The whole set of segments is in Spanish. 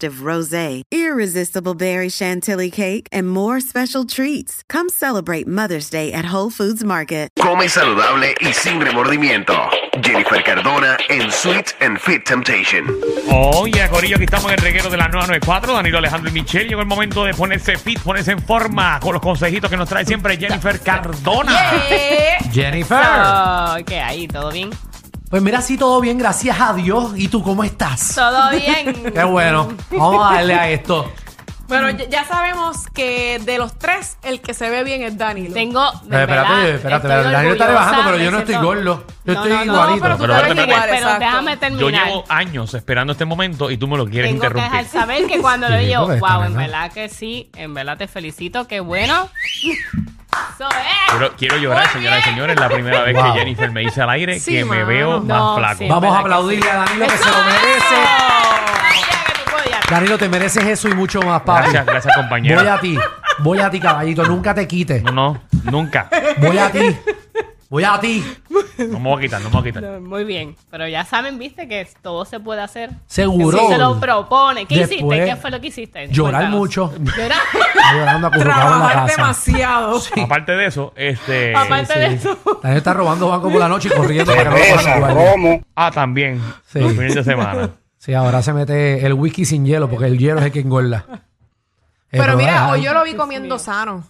rosé, irresistible berry chantilly cake, and more special treats. Come celebrate Mother's Day at Whole Foods Market. Come saludable y sin remordimiento. Jennifer Cardona en Sweet and Fit Temptation. Oye, Corillo, aquí estamos en el reguero de la 994. Danilo Alejandro y Michelle. Llegó el momento de ponerse fit, ponerse en forma con los consejitos que nos trae siempre Jennifer Cardona. Jennifer. Oh, ¿Qué hay? ¿Todo bien? Pues mira, sí, todo bien, gracias a Dios. ¿Y tú cómo estás? Todo bien. Qué bueno. Vamos a darle a esto. Bueno, ya, ya sabemos que de los tres, el que se ve bien es Danilo. Tengo. Eh, espérate, espérate, Daniel está rebajando, pero yo no estoy gordo. Yo estoy no, no, igualito. pero tú Pero te ves espérate, igual, Pero exacto. déjame Yo terminar. llevo años esperando este momento y tú me lo quieres Tengo que dejar interrumpir. saber que cuando lo Sí, digo, porque está wow, en ¿no? verdad que sí, en verdad te felicito, qué bueno. Eso es. Quiero, quiero llorar, señoras y señores. La primera vez Wow. que Jennifer me dice al aire Sí, que me mano. veo más flaco. Vamos a aplaudirle a Danilo que se lo merece. Sabía que tú podías. Danilo, te mereces eso y mucho más, papi. Gracias, gracias, compañero. Voy a ti. Voy a ti, caballito. Nunca te quites. No, no, nunca. Voy a ti. Voy a ti. No me voy a quitar, no me voy a quitar. No, Muy bien, pero ya saben, viste, que todo se puede hacer. Seguro. Si se lo propone. ¿Qué Después, hiciste? ¿Qué fue lo que hiciste? Llorar Cuéntanos. mucho. Llorar. Llorando acurrucado en la Trabajar casa. demasiado. Aparte de eso, este. Aparte de eso. Daniel está robando banco por la noche y corriendo para que no lo guardias. Ah, también. Sí. Los fines de semana. Sí, ahora se mete el whisky sin hielo porque el hielo es el que engorda. Pero mira, hoy yo lo vi comiendo sano.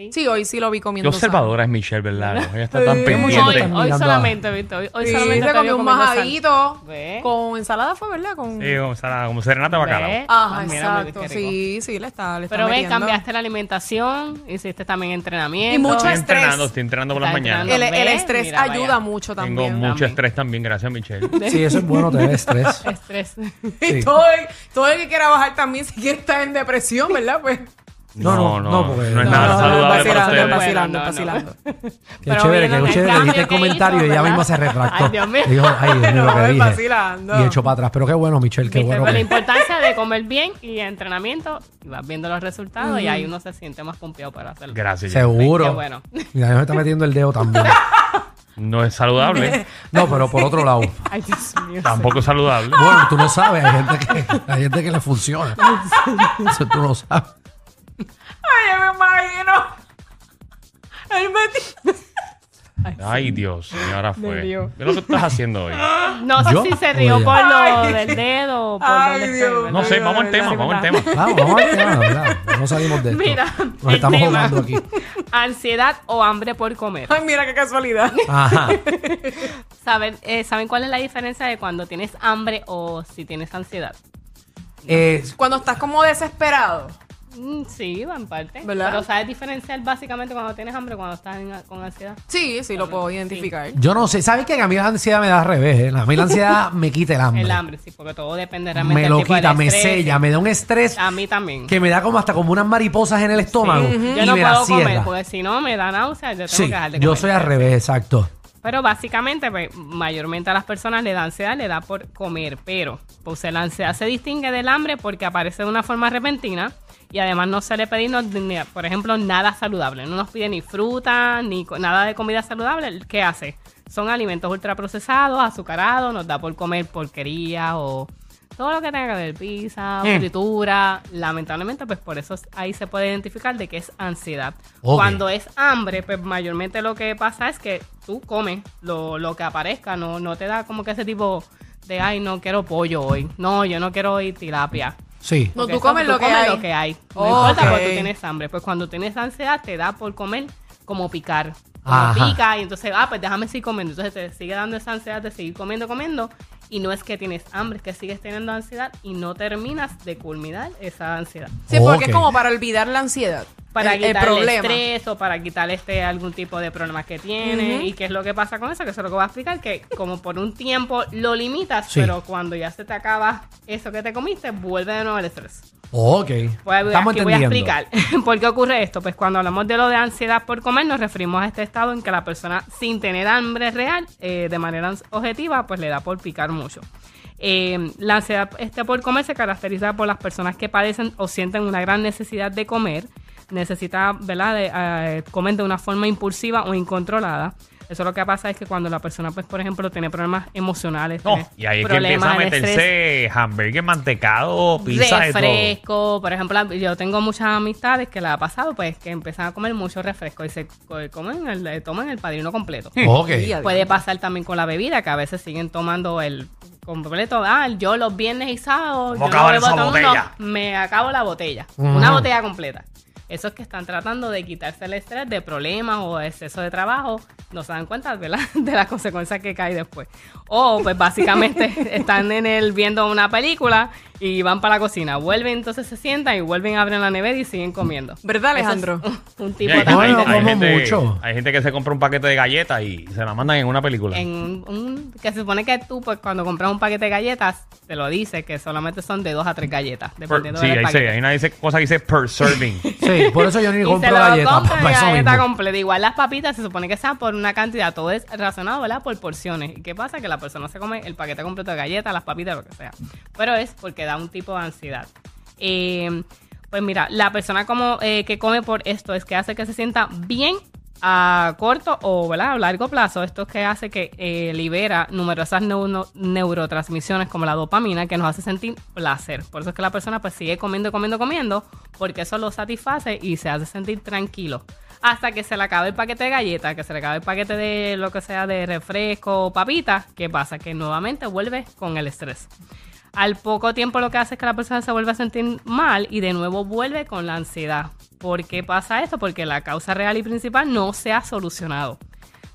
Sí. Sí, hoy sí lo vi Qué comiendo observadora es Michelle, ¿verdad? Ella está tan Sí. Pendiente. Hoy solamente, ¿viste? Hoy, hoy sano. Sí, solamente se comió un majadito con ensalada, fue verdad? Con... Sí, como, sala- como serenata bacalao. Ve. Ajá, Ah, mira, exacto. qué. Sí, sí, le está, le está Pero ven, metiendo. cambiaste la alimentación, hiciste también entrenamiento. Y mucho Estoy estrés. entrenando, estoy entrenando por las mañanas. El, estrés mira, ayuda vaya. mucho Tengo también. mucho También. estrés también, gracias Michelle. Sí, eso es bueno, te da estrés. Estrés. Y todo el, todo el que quiera bajar también, si quiere estar en depresión, ¿verdad? Pues. No, no, no, porque- no es no, nada no, no, saludable para vacilando, ustedes. vacilando, No, no. vacilando. Qué Pero chévere, vieron qué el chévere. cambio Dijiste el que comentario hizo, y ella ¿verdad? misma se retractó. Ay, Dios mío. Dijo, ay, Dios mío, lo que No, dije. vacilando. Y echó para atrás. Pero qué bueno, Michelle, qué Viste, bueno. Pero la que- importancia de comer bien y entrenamiento, y vas viendo los resultados y ahí uno se siente más pompeado para hacerlo. Gracias. Seguro. Qué bueno. Y Daniel me está metiendo el dedo también. No es saludable. No, pero por otro lado. Ay, Dios mío. Tampoco es saludable. Bueno, tú no sabes. Hay gente que, hay gente que le funciona. Eso tú no sabes. Ay, yo me imagino. Él metió. Ay, Dios, y ahora fue. Dios. ¿Qué es lo que estás haciendo hoy? No sé ¿Yo? si se rió por lo Ay. del dedo o por Ay, dónde Dios. fue, No sé, vamos al tema, vamos al tema. Vamos, vamos al tema, ¿verdad? No salimos de esto. Mira, Nos el estamos tema. jugando aquí. Ansiedad o hambre por comer. Ay, mira qué casualidad. Ajá. ¿Saben, eh, ¿Saben cuál es la diferencia de cuando tienes hambre o si tienes ansiedad? Eh, Cuando estás como desesperado. Mm, sí, va en parte. ¿Verdad? Pero sabes diferenciar básicamente cuando tienes hambre o cuando estás en- con ansiedad. Sí, sí, lo puedo identificar. yo no sé. ¿Sabes qué? A mí la ansiedad me da al revés. ¿eh? A mí la ansiedad me quita el hambre. El hambre, sí, porque todo depende realmente Me del lo tipo quita, me estrés. sella, me da un estrés A mí también. que me da como hasta como unas mariposas en el estómago. y Yo no me la puedo comer cierra. porque si no me da náuseas, yo tengo Sí, que dejar de yo comer. soy al revés, exacto. Pero básicamente, pues, mayormente a las personas le da ansiedad, le da por comer. Pero, pues la ansiedad se distingue del hambre porque aparece de una forma repentina y además no se le pedimos, ni- por ejemplo, nada saludable. No nos pide ni fruta, ni nada de comida saludable. ¿Qué hace? Son alimentos ultraprocesados, azucarados, nos da por comer porquería o todo lo que tenga que ver, pizza, Mm. fritura. Lamentablemente, pues por eso ahí se puede identificar de que es ansiedad. Cuando es hambre, pues mayormente lo que pasa es que tú comes lo, lo que aparezca, no, no te da como que ese tipo de, ay, no quiero pollo hoy, no, yo no quiero hoy tilapia. Sí. No, Porque tú eso comes lo que hay. lo que hay. No importa cuando tú tienes hambre, pues cuando tienes ansiedad te da por comer como picar. como pica y entonces, ah, pues déjame seguir comiendo. Entonces te sigue dando esa ansiedad de seguir comiendo, comiendo. Y no es que tienes hambre, es que sigues teniendo ansiedad y no terminas de culminar esa ansiedad. Sí, porque es como para olvidar la ansiedad. Para el, quitar el, estrés o para quitar este algún tipo de problemas que tiene. Y qué es lo que pasa con eso, que eso es lo que voy a explicar, que como por un tiempo lo limitas, Sí. pero cuando ya se te acaba eso que te comiste, vuelve de nuevo el estrés. Ok. Pues Estamos aquí voy a entendiendo. explicar por qué ocurre esto. Pues cuando hablamos de lo de ansiedad por comer, nos referimos a este estado en que la persona, sin tener hambre real, eh, de manera objetiva, pues le da por picar mucho. Eh, la ansiedad este por comer se caracteriza por las personas que padecen o sienten una gran necesidad de comer, necesita, ¿verdad?, de, eh, comer de una forma impulsiva o incontrolada. Eso lo que pasa es que cuando la persona, pues, por ejemplo, tiene problemas emocionales, No, y ahí es que problemas empieza a meterse hamburguer, mantecado, pizza todo. refresco, por ejemplo, yo tengo muchas amistades que les ha pasado, pues, que empiezan a comer mucho refresco y se co- comen el, toman el padrino completo. Ok. Día, Puede pasar también con la bebida, que a veces siguen tomando el completo. Ah, yo los viernes y sábados, ¿Cómo yo no bebo no, me acabo la botella, una botella completa. Esos que están tratando de quitarse el estrés de problemas o exceso de trabajo, no se dan cuenta ¿verdad? de las consecuencias que cae después. O pues básicamente están en el viendo una película y van para la cocina, vuelven entonces se sientan y vuelven a abrir la nevera y siguen comiendo. ¿Verdad, es Alejandro? un tipo hay, también hay- No, no de- hay como gente, mucho. hay gente que se compra un paquete de galletas y se la mandan en una película. en un, un- que se supone que tú pues cuando compras un paquete de galletas te lo dice que solamente son de dos a tres galletas Per- dependiendo sí, del ahí paquete. dice, hay una dice- cosa que dice per serving. Sí, por eso yo ni y se compro lo galletas. galleta completa. Igual las papitas se supone que sean por una cantidad, todo es razonado, ¿verdad? Por porciones. ¿Y qué pasa? Que la persona se come el paquete completo de galletas, las papitas, lo que sea. Pero es porque da un tipo de ansiedad. Eh, pues mira, la persona como eh, que come por esto es que hace que se sienta bien a corto o a largo plazo. Esto es que hace que eh, libera numerosas neu- neurotransmisiones como la dopamina que nos hace sentir placer. Por eso es que la persona pues sigue comiendo, comiendo, comiendo porque eso lo satisface y se hace sentir tranquilo. Hasta que se le acabe el paquete de galletas, que se le acabe el paquete de lo que sea de refresco o papitas. ¿Qué pasa? Que nuevamente vuelve con el estrés. Al poco tiempo lo que hace es que la persona se vuelve a sentir mal y de nuevo vuelve con la ansiedad. ¿Por qué pasa esto? Porque la causa real y principal no se ha solucionado.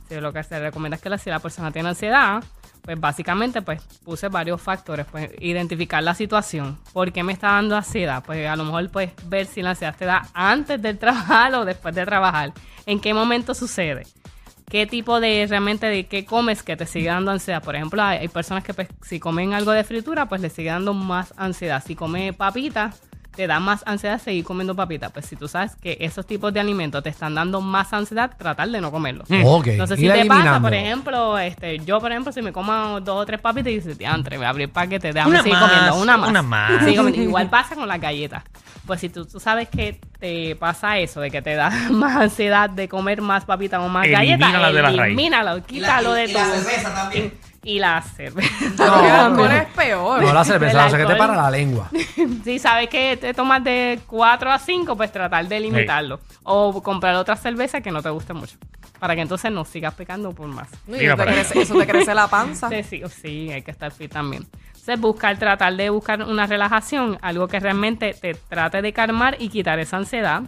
Sí, lo que se recomienda es que la- si la persona tiene ansiedad, pues básicamente pues puse varios factores, pues identificar la situación. ¿Por qué me está dando ansiedad? Pues a lo mejor pues ver si la ansiedad te da antes del trabajar o después de trabajar. ¿En qué momento sucede? Qué tipo de realmente de qué comes que te sigue dando ansiedad. Por ejemplo, hay, personas que pues, si comen algo de fritura, pues le sigue dando más ansiedad. Si come papitas, te da más ansiedad seguir comiendo papitas. Pues si tú sabes que esos tipos de alimentos te están dando más ansiedad, tratar de no comerlos. Ok. No sé ir si te pasa, por ejemplo, este, yo, por ejemplo, si me como dos o tres papitas y dices, diantre, voy a abrir paquete, déjame Una seguir más, comiendo una más. una más. Sigo comiendo. Igual pasa con las galletas. Pues si tú, tú sabes que te pasa eso, de que te da más ansiedad de comer más papitas o más Elimínala galletas, de elimínalo, quítalo de tu... Y la cerveza. Que el alcohol no. es peor. No, la cerveza, la cerveza te para la lengua. si sabes que te tomas de 4 a 5, pues tratar de limitarlo. O comprar otra cerveza que no te guste mucho. Para que entonces no sigas pecando por más. Y Mira eso, te para allá. crece, eso te crece la panza. Sí, sí, sí, hay que estar fit también. Entonces, buscar, tratar de buscar una relajación, algo que realmente te trate de calmar y quitar esa ansiedad.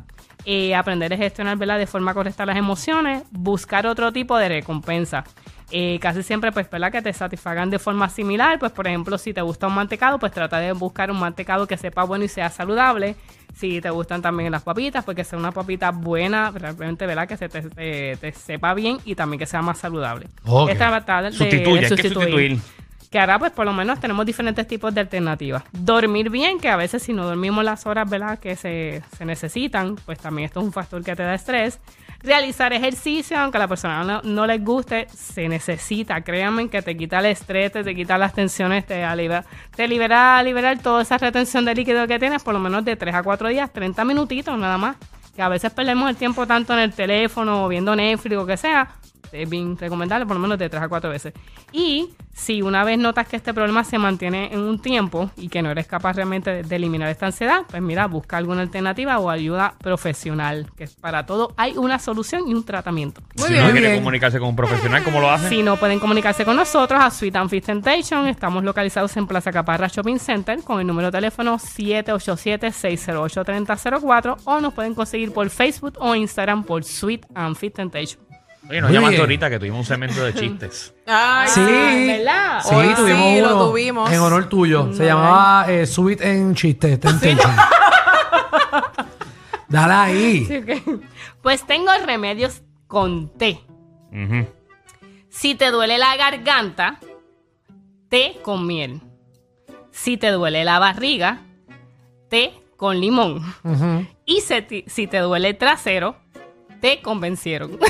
Eh, aprender a gestionar ¿verdad? de forma correcta las emociones, buscar otro tipo de recompensa. Eh, casi siempre, pues, ¿verdad? Que te satisfagan de forma similar. Pues, por ejemplo, si te gusta un mantecado, pues trata de buscar un mantecado que sepa bueno y sea saludable. Si te gustan también las papitas, pues que sea una papita buena, realmente, ¿verdad? Que se te, te- te sepa bien y también que sea más saludable. Ok. Es tratar de hay que sustituir. Que ahora pues por lo menos tenemos diferentes tipos de alternativas. Dormir bien, que a veces si no dormimos las horas ¿verdad? que se, se necesitan, pues también esto es un factor que te da estrés. Realizar ejercicio, aunque a la persona no, no les guste, se necesita. Créanme que te quita el estrés, te, quita las tensiones, te, alivia- te libera, liberar toda esa retención de líquido que tienes por lo menos de 3 a 4 días, 30 minutitos nada más. Que a veces perdemos el tiempo tanto en el teléfono o viendo Netflix o que sea, es bien recomendable por lo menos de 3 a 4 veces. Y si una vez notas que este problema se mantiene en un tiempo y que no eres capaz realmente de, eliminar esta ansiedad, pues mira, busca alguna alternativa o ayuda profesional, que para todo hay una solución y un tratamiento. Muy si bien. uno quiere bien. comunicarse con un profesional, ¿cómo lo hace? Si no pueden comunicarse con nosotros a Sweet and Fit Temptation, estamos localizados en Plaza Caparra Shopping Center con el número de teléfono 787-608-3004 o nos pueden conseguir por Facebook o Instagram por Sweet and Fit Temptation. Oye, nos llamaste ahorita que tuvimos un segmento de chistes. Ay, Sí. ¿Verdad? Sí, Hoy tuvimos sí, lo uno tuvimos. en honor tuyo. Se llamaba eh, Subit en Chiste. Temptation. Dale ahí. Sí, ok. Pues tengo remedios con té. Ujú. Si te duele la garganta, té con miel. Si te duele la barriga, té con limón. Ujú. Y si te, si te duele el trasero, te convencieron.